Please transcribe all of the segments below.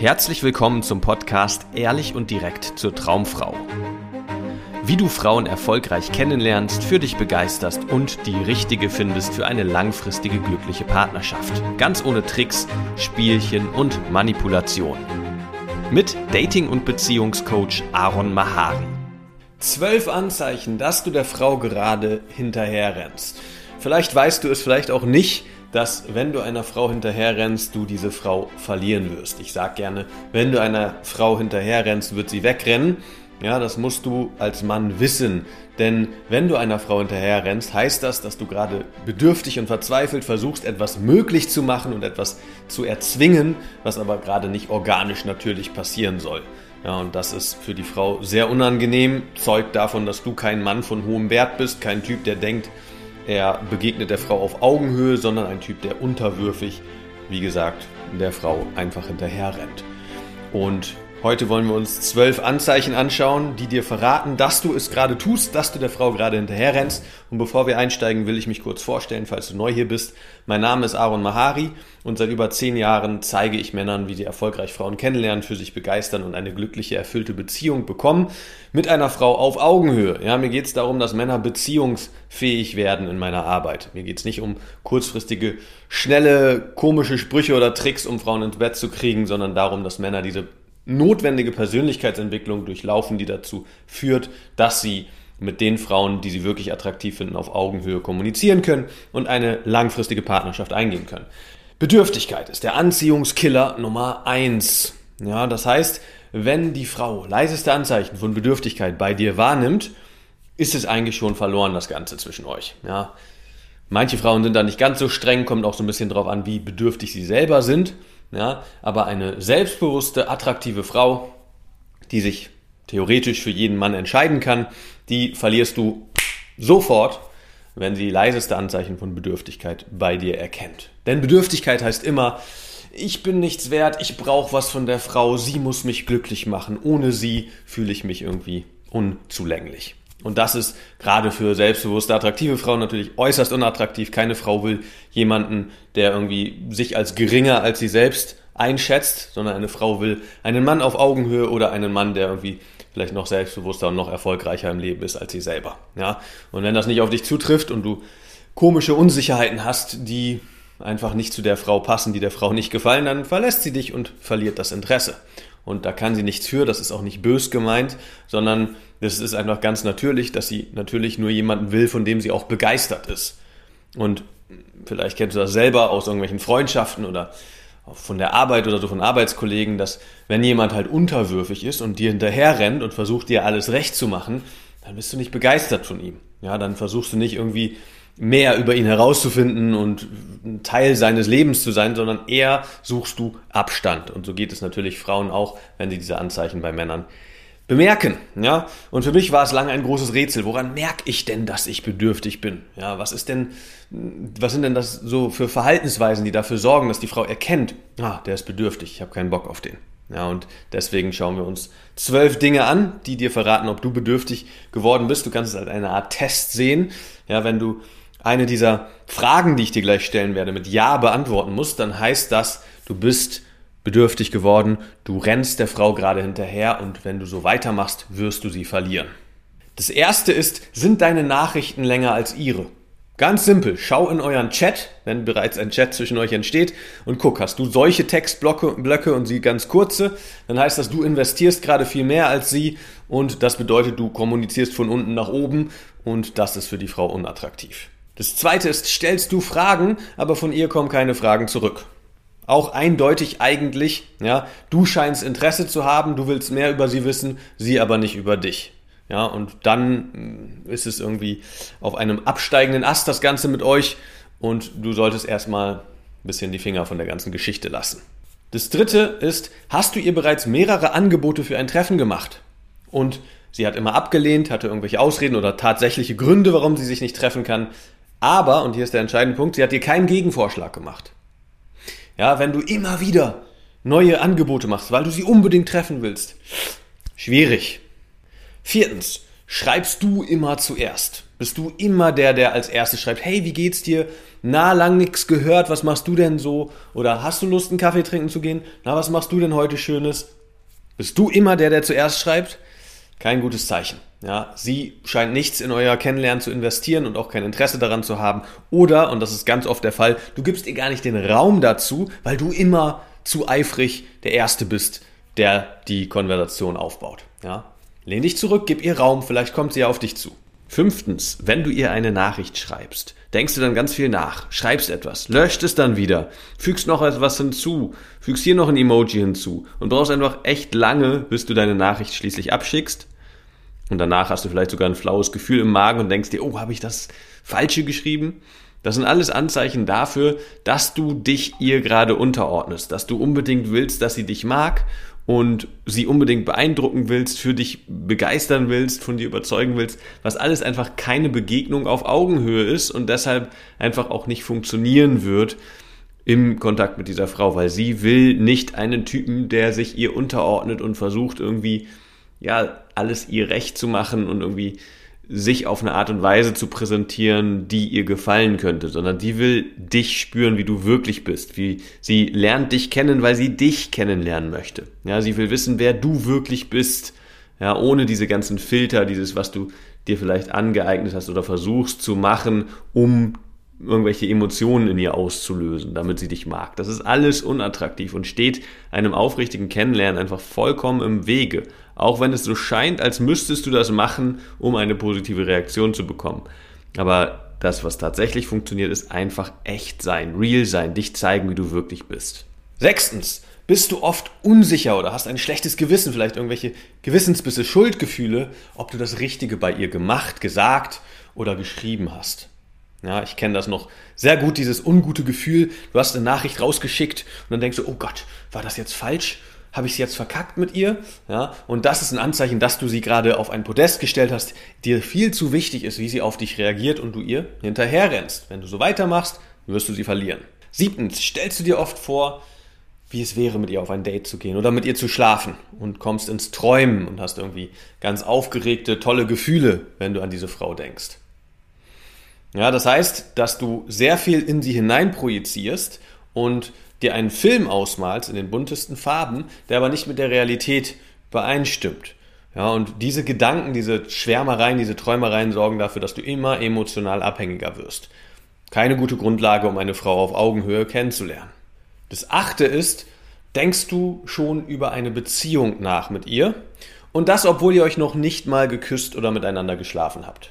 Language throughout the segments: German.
Herzlich willkommen zum Podcast Ehrlich und direkt zur Traumfrau. Wie du Frauen erfolgreich kennenlernst, für dich begeisterst und die richtige findest für eine langfristige glückliche Partnerschaft. Ganz ohne Tricks, Spielchen und Manipulation. Mit Dating- und Beziehungscoach Aaron Mahari. Zwölf Anzeichen, dass du der Frau gerade hinterherrennst. Vielleicht weißt du es, vielleicht auch nicht dass wenn du einer Frau hinterherrennst, du diese Frau verlieren wirst. Ich sage gerne, wenn du einer Frau hinterherrennst, wird sie wegrennen. Ja, das musst du als Mann wissen. Denn wenn du einer Frau hinterherrennst, heißt das, dass du gerade bedürftig und verzweifelt versuchst, etwas möglich zu machen und etwas zu erzwingen, was aber gerade nicht organisch natürlich passieren soll. Ja, und das ist für die Frau sehr unangenehm, zeugt davon, dass du kein Mann von hohem Wert bist, kein Typ, der denkt, er begegnet der Frau auf Augenhöhe, sondern ein Typ, der unterwürfig, wie gesagt, der Frau einfach hinterher rennt. Und Heute wollen wir uns zwölf Anzeichen anschauen, die dir verraten, dass du es gerade tust, dass du der Frau gerade hinterher rennst. Und bevor wir einsteigen, will ich mich kurz vorstellen, falls du neu hier bist. Mein Name ist Aaron Mahari und seit über zehn Jahren zeige ich Männern, wie sie erfolgreich Frauen kennenlernen, für sich begeistern und eine glückliche, erfüllte Beziehung bekommen mit einer Frau auf Augenhöhe. Ja, mir geht es darum, dass Männer beziehungsfähig werden in meiner Arbeit. Mir geht es nicht um kurzfristige, schnelle, komische Sprüche oder Tricks, um Frauen ins Bett zu kriegen, sondern darum, dass Männer diese notwendige Persönlichkeitsentwicklung durchlaufen, die dazu führt, dass sie mit den Frauen, die sie wirklich attraktiv finden, auf Augenhöhe kommunizieren können und eine langfristige Partnerschaft eingehen können. Bedürftigkeit ist der Anziehungskiller Nummer eins. Ja, das heißt, wenn die Frau leiseste Anzeichen von Bedürftigkeit bei dir wahrnimmt, ist es eigentlich schon verloren, das Ganze zwischen euch. Ja. Manche Frauen sind da nicht ganz so streng, kommt auch so ein bisschen drauf an, wie bedürftig sie selber sind. Ja, aber eine selbstbewusste, attraktive Frau, die sich theoretisch für jeden Mann entscheiden kann, die verlierst du sofort, wenn sie leiseste Anzeichen von Bedürftigkeit bei dir erkennt. Denn Bedürftigkeit heißt immer, ich bin nichts wert, ich brauche was von der Frau, sie muss mich glücklich machen, ohne sie fühle ich mich irgendwie unzulänglich. Und das ist gerade für selbstbewusste, attraktive Frauen natürlich äußerst unattraktiv. Keine Frau will jemanden, der irgendwie sich als geringer als sie selbst einschätzt, sondern eine Frau will einen Mann auf Augenhöhe oder einen Mann, der irgendwie vielleicht noch selbstbewusster und noch erfolgreicher im Leben ist als sie selber. Ja? Und wenn das nicht auf dich zutrifft und du komische Unsicherheiten hast, die einfach nicht zu der Frau passen, die der Frau nicht gefallen, dann verlässt sie dich und verliert das Interesse. Und da kann sie nichts für, das ist auch nicht bös gemeint, sondern das ist einfach ganz natürlich, dass sie natürlich nur jemanden will, von dem sie auch begeistert ist. Und vielleicht kennst du das selber aus irgendwelchen Freundschaften oder von der Arbeit oder so von Arbeitskollegen, dass wenn jemand halt unterwürfig ist und dir hinterher rennt und versucht dir alles recht zu machen, dann bist du nicht begeistert von ihm. Ja, dann versuchst du nicht irgendwie mehr über ihn herauszufinden und Teil seines Lebens zu sein, sondern eher suchst du Abstand. Und so geht es natürlich Frauen auch, wenn sie diese Anzeichen bei Männern bemerken. Ja, und für mich war es lange ein großes Rätsel. Woran merke ich denn, dass ich bedürftig bin? Ja, was ist denn, was sind denn das so für Verhaltensweisen, die dafür sorgen, dass die Frau erkennt, ah, der ist bedürftig, ich habe keinen Bock auf den. Ja, und deswegen schauen wir uns zwölf Dinge an, die dir verraten, ob du bedürftig geworden bist. Du kannst es als eine Art Test sehen. Ja, wenn du eine dieser Fragen, die ich dir gleich stellen werde, mit Ja beantworten musst, dann heißt das, du bist bedürftig geworden, du rennst der Frau gerade hinterher und wenn du so weitermachst, wirst du sie verlieren. Das erste ist, sind deine Nachrichten länger als ihre? Ganz simpel, schau in euren Chat, wenn bereits ein Chat zwischen euch entsteht und guck, hast du solche Textblöcke Blöcke und sie ganz kurze, dann heißt das, du investierst gerade viel mehr als sie und das bedeutet, du kommunizierst von unten nach oben und das ist für die Frau unattraktiv. Das zweite ist, stellst du Fragen, aber von ihr kommen keine Fragen zurück auch eindeutig eigentlich, ja, du scheinst Interesse zu haben, du willst mehr über sie wissen, sie aber nicht über dich. Ja, und dann mm, ist es irgendwie auf einem absteigenden Ast das Ganze mit euch und du solltest erstmal ein bisschen die Finger von der ganzen Geschichte lassen. Das dritte ist, hast du ihr bereits mehrere Angebote für ein Treffen gemacht? Und sie hat immer abgelehnt, hatte irgendwelche Ausreden oder tatsächliche Gründe, warum sie sich nicht treffen kann. Aber, und hier ist der entscheidende Punkt, sie hat dir keinen Gegenvorschlag gemacht. Ja, wenn du immer wieder neue Angebote machst, weil du sie unbedingt treffen willst. Schwierig. Viertens, Schreibst du immer zuerst? Bist du immer der, der als erstes schreibt, hey, wie geht's dir? Na, lang nichts gehört, was machst du denn so? Oder hast du Lust, einen Kaffee trinken zu gehen? Na, was machst du denn heute Schönes? Bist du immer der, der zuerst schreibt? Kein gutes Zeichen. Ja, sie scheint nichts in euer Kennenlernen zu investieren und auch kein Interesse daran zu haben. Oder, und das ist ganz oft der Fall, du gibst ihr gar nicht den Raum dazu, weil du immer zu eifrig der Erste bist, der die Konversation aufbaut. Ja, Lehn dich zurück, gib ihr Raum, vielleicht kommt sie ja auf dich zu. Fünftens, wenn du ihr eine Nachricht schreibst, denkst du dann ganz viel nach, schreibst etwas, löscht es dann wieder, fügst noch etwas hinzu, fügst hier noch ein Emoji hinzu und brauchst einfach echt lange, bis du deine Nachricht schließlich abschickst. Und danach hast du vielleicht sogar ein flaues Gefühl im Magen und denkst dir, oh, habe ich das Falsche geschrieben? Das sind alles Anzeichen dafür, dass du dich ihr gerade unterordnest, dass du unbedingt willst, dass sie dich mag und sie unbedingt beeindrucken willst, für dich begeistern willst, von dir überzeugen willst, was alles einfach keine Begegnung auf Augenhöhe ist und deshalb einfach auch nicht funktionieren wird im Kontakt mit dieser Frau, weil sie will nicht einen Typen, der sich ihr unterordnet und versucht irgendwie ja alles ihr recht zu machen und irgendwie sich auf eine Art und Weise zu präsentieren, die ihr gefallen könnte, sondern die will dich spüren, wie du wirklich bist. Wie sie lernt dich kennen, weil sie dich kennenlernen möchte. Ja, sie will wissen, wer du wirklich bist. Ja, ohne diese ganzen Filter, dieses, was du dir vielleicht angeeignet hast oder versuchst zu machen, um irgendwelche Emotionen in ihr auszulösen, damit sie dich mag. Das ist alles unattraktiv und steht einem aufrichtigen Kennenlernen einfach vollkommen im Wege. Auch wenn es so scheint, als müsstest du das machen, um eine positive Reaktion zu bekommen. Aber das, was tatsächlich funktioniert, ist einfach echt sein, real sein, dich zeigen, wie du wirklich bist. Sechstens, bist du oft unsicher oder hast ein schlechtes Gewissen, vielleicht irgendwelche Gewissensbisse, Schuldgefühle, ob du das Richtige bei ihr gemacht, gesagt oder geschrieben hast. Ja, ich kenne das noch sehr gut, dieses ungute Gefühl. Du hast eine Nachricht rausgeschickt und dann denkst du, oh Gott, war das jetzt falsch? Habe ich sie jetzt verkackt mit ihr? Ja, und das ist ein Anzeichen, dass du sie gerade auf ein Podest gestellt hast, dir viel zu wichtig ist, wie sie auf dich reagiert und du ihr hinterher rennst. Wenn du so weitermachst, wirst du sie verlieren. Siebtens, stellst du dir oft vor, wie es wäre, mit ihr auf ein Date zu gehen oder mit ihr zu schlafen und kommst ins Träumen und hast irgendwie ganz aufgeregte, tolle Gefühle, wenn du an diese Frau denkst. Ja, das heißt, dass du sehr viel in sie hinein projizierst und dir einen Film ausmalst in den buntesten Farben, der aber nicht mit der Realität übereinstimmt. Ja, und diese Gedanken, diese Schwärmereien, diese Träumereien sorgen dafür, dass du immer emotional abhängiger wirst. Keine gute Grundlage, um eine Frau auf Augenhöhe kennenzulernen. Das achte ist, denkst du schon über eine Beziehung nach mit ihr? Und das, obwohl ihr euch noch nicht mal geküsst oder miteinander geschlafen habt.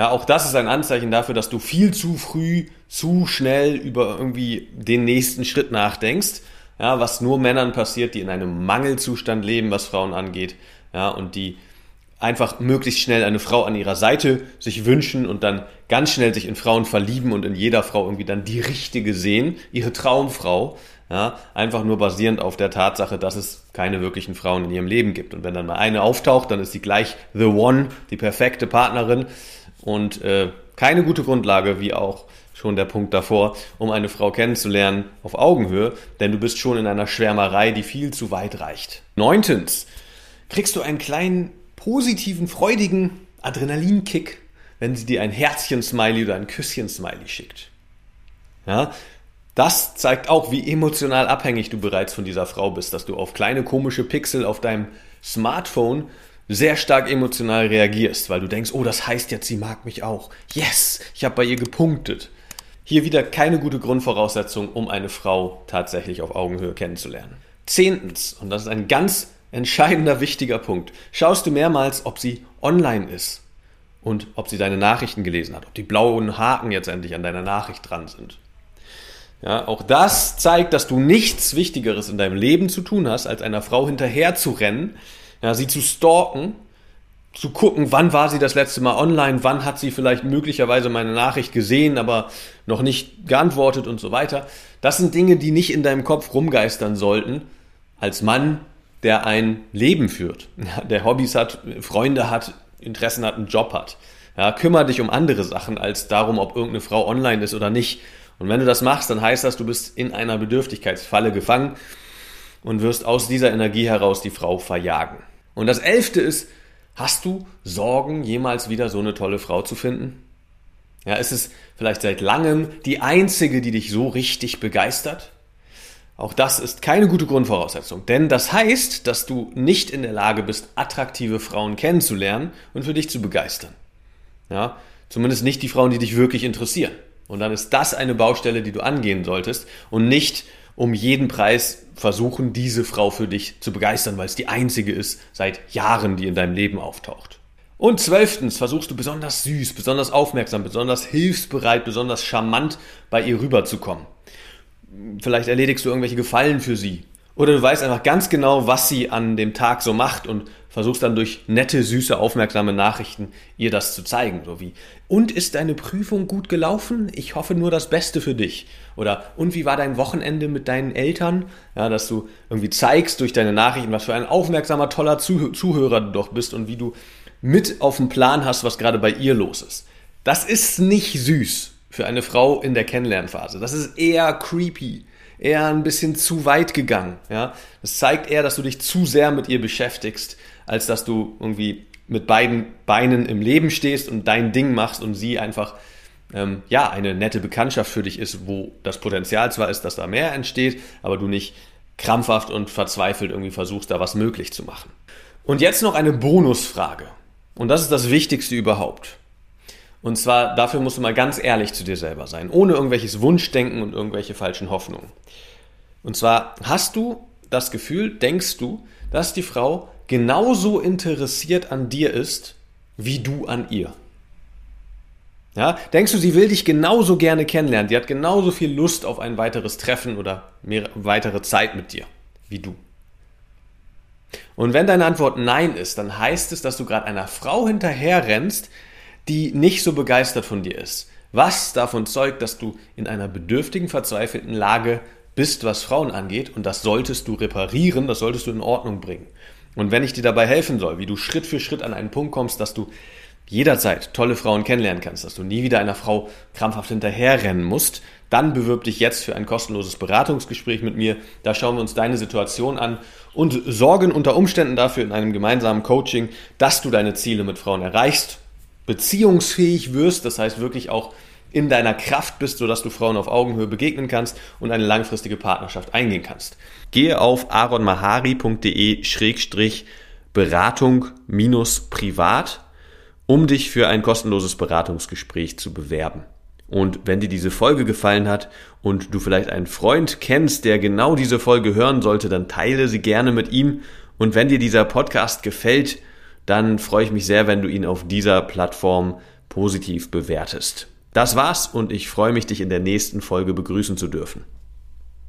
Ja, auch das ist ein Anzeichen dafür, dass du viel zu früh, zu schnell über irgendwie den nächsten Schritt nachdenkst. Ja, was nur Männern passiert, die in einem Mangelzustand leben, was Frauen angeht. Ja, und die einfach möglichst schnell eine Frau an ihrer Seite sich wünschen und dann ganz schnell sich in Frauen verlieben und in jeder Frau irgendwie dann die richtige sehen, ihre Traumfrau. Ja, einfach nur basierend auf der Tatsache, dass es keine wirklichen Frauen in ihrem Leben gibt. Und wenn dann mal eine auftaucht, dann ist sie gleich the one, die perfekte Partnerin und äh, keine gute Grundlage, wie auch schon der Punkt davor, um eine Frau kennenzulernen auf Augenhöhe, denn du bist schon in einer Schwärmerei, die viel zu weit reicht. Neuntens, kriegst du einen kleinen positiven, freudigen Adrenalinkick, wenn sie dir ein Herzchen-Smiley oder ein Küsschen-Smiley schickt. Ja, das zeigt auch, wie emotional abhängig du bereits von dieser Frau bist, dass du auf kleine komische Pixel auf deinem Smartphone sehr stark emotional reagierst, weil du denkst, oh, das heißt jetzt, sie mag mich auch. Yes, ich habe bei ihr gepunktet. Hier wieder keine gute Grundvoraussetzung, um eine Frau tatsächlich auf Augenhöhe kennenzulernen. Zehntens, und das ist ein ganz entscheidender, wichtiger Punkt, schaust du mehrmals, ob sie online ist und ob sie deine Nachrichten gelesen hat, ob die blauen Haken jetzt endlich an deiner Nachricht dran sind. Ja, auch das zeigt, dass du nichts Wichtigeres in deinem Leben zu tun hast, als einer Frau hinterher zu rennen, ja, sie zu stalken, zu gucken, wann war sie das letzte Mal online, wann hat sie vielleicht möglicherweise meine Nachricht gesehen, aber noch nicht geantwortet und so weiter. Das sind Dinge, die nicht in deinem Kopf rumgeistern sollten, als Mann, der ein Leben führt, der Hobbys hat, Freunde hat, Interessen hat, einen Job hat. Ja, kümmere dich um andere Sachen als darum, ob irgendeine Frau online ist oder nicht. Und wenn du das machst, dann heißt das, du bist in einer Bedürftigkeitsfalle gefangen und wirst aus dieser Energie heraus die Frau verjagen. Und das elfte ist, Hast du Sorgen, jemals wieder so eine tolle Frau zu finden? Ja, ist es vielleicht seit langem die einzige, die dich so richtig begeistert? Auch das ist keine gute Grundvoraussetzung, denn das heißt, dass du nicht in der Lage bist, attraktive Frauen kennenzulernen und für dich zu begeistern. Ja, zumindest nicht die Frauen, die dich wirklich interessieren. Und dann ist das eine Baustelle, die du angehen solltest und nicht um jeden Preis versuchen, diese Frau für dich zu begeistern, weil es die einzige ist seit Jahren, die in deinem Leben auftaucht. Und zwölftens versuchst du besonders süß, besonders aufmerksam, besonders hilfsbereit, besonders charmant bei ihr rüberzukommen. Vielleicht erledigst du irgendwelche Gefallen für sie. Oder du weißt einfach ganz genau, was sie an dem Tag so macht und versuchst dann durch nette, süße, aufmerksame Nachrichten ihr das zu zeigen. So wie, und ist deine Prüfung gut gelaufen? Ich hoffe nur das Beste für dich. Oder, und wie war dein Wochenende mit deinen Eltern? Ja, dass du irgendwie zeigst durch deine Nachrichten, was für ein aufmerksamer, toller Zuh Zuhörer du doch bist und wie du mit auf dem Plan hast, was gerade bei ihr los ist. Das ist nicht süß für eine Frau in der Kennenlernphase. Das ist eher creepy eher ein bisschen zu weit gegangen. Ja? Das zeigt eher, dass du dich zu sehr mit ihr beschäftigst, als dass du irgendwie mit beiden Beinen im Leben stehst und dein Ding machst und sie einfach ähm, ja eine nette Bekanntschaft für dich ist, wo das Potenzial zwar ist, dass da mehr entsteht, aber du nicht krampfhaft und verzweifelt irgendwie versuchst, da was möglich zu machen. Und jetzt noch eine Bonusfrage. Und das ist das Wichtigste überhaupt. Und zwar, dafür musst du mal ganz ehrlich zu dir selber sein, ohne irgendwelches Wunschdenken und irgendwelche falschen Hoffnungen. Und zwar, hast du das Gefühl, denkst du, dass die Frau genauso interessiert an dir ist, wie du an ihr. Ja, denkst du, sie will dich genauso gerne kennenlernen? Die hat genauso viel Lust auf ein weiteres Treffen oder mehr, weitere Zeit mit dir, wie du. Und wenn deine Antwort Nein ist, dann heißt es, dass du gerade einer Frau hinterherrennst, die nicht so begeistert von dir ist. Was davon zeugt, dass du in einer bedürftigen, verzweifelten Lage bist, was Frauen angeht, und das solltest du reparieren, das solltest du in Ordnung bringen. Und wenn ich dir dabei helfen soll, wie du Schritt für Schritt an einen Punkt kommst, dass du jederzeit tolle Frauen kennenlernen kannst, dass du nie wieder einer Frau krampfhaft hinterherrennen musst, dann bewirb dich jetzt für ein kostenloses Beratungsgespräch mit mir. Da schauen wir uns deine Situation an und sorgen unter Umständen dafür in einem gemeinsamen Coaching, dass du deine Ziele mit Frauen erreichst, beziehungsfähig wirst, das heißt wirklich auch in deiner Kraft bist, sodass du Frauen auf Augenhöhe begegnen kannst und eine langfristige Partnerschaft eingehen kannst. Gehe auf aronmahari.de-beratung-privat, um dich für ein kostenloses Beratungsgespräch zu bewerben. Und wenn dir diese Folge gefallen hat und du vielleicht einen Freund kennst, der genau diese Folge hören sollte, dann teile sie gerne mit ihm. Und wenn dir dieser Podcast gefällt, dann freue ich mich sehr, wenn du ihn auf dieser Plattform positiv bewertest. Das war's und ich freue mich, dich in der nächsten Folge begrüßen zu dürfen.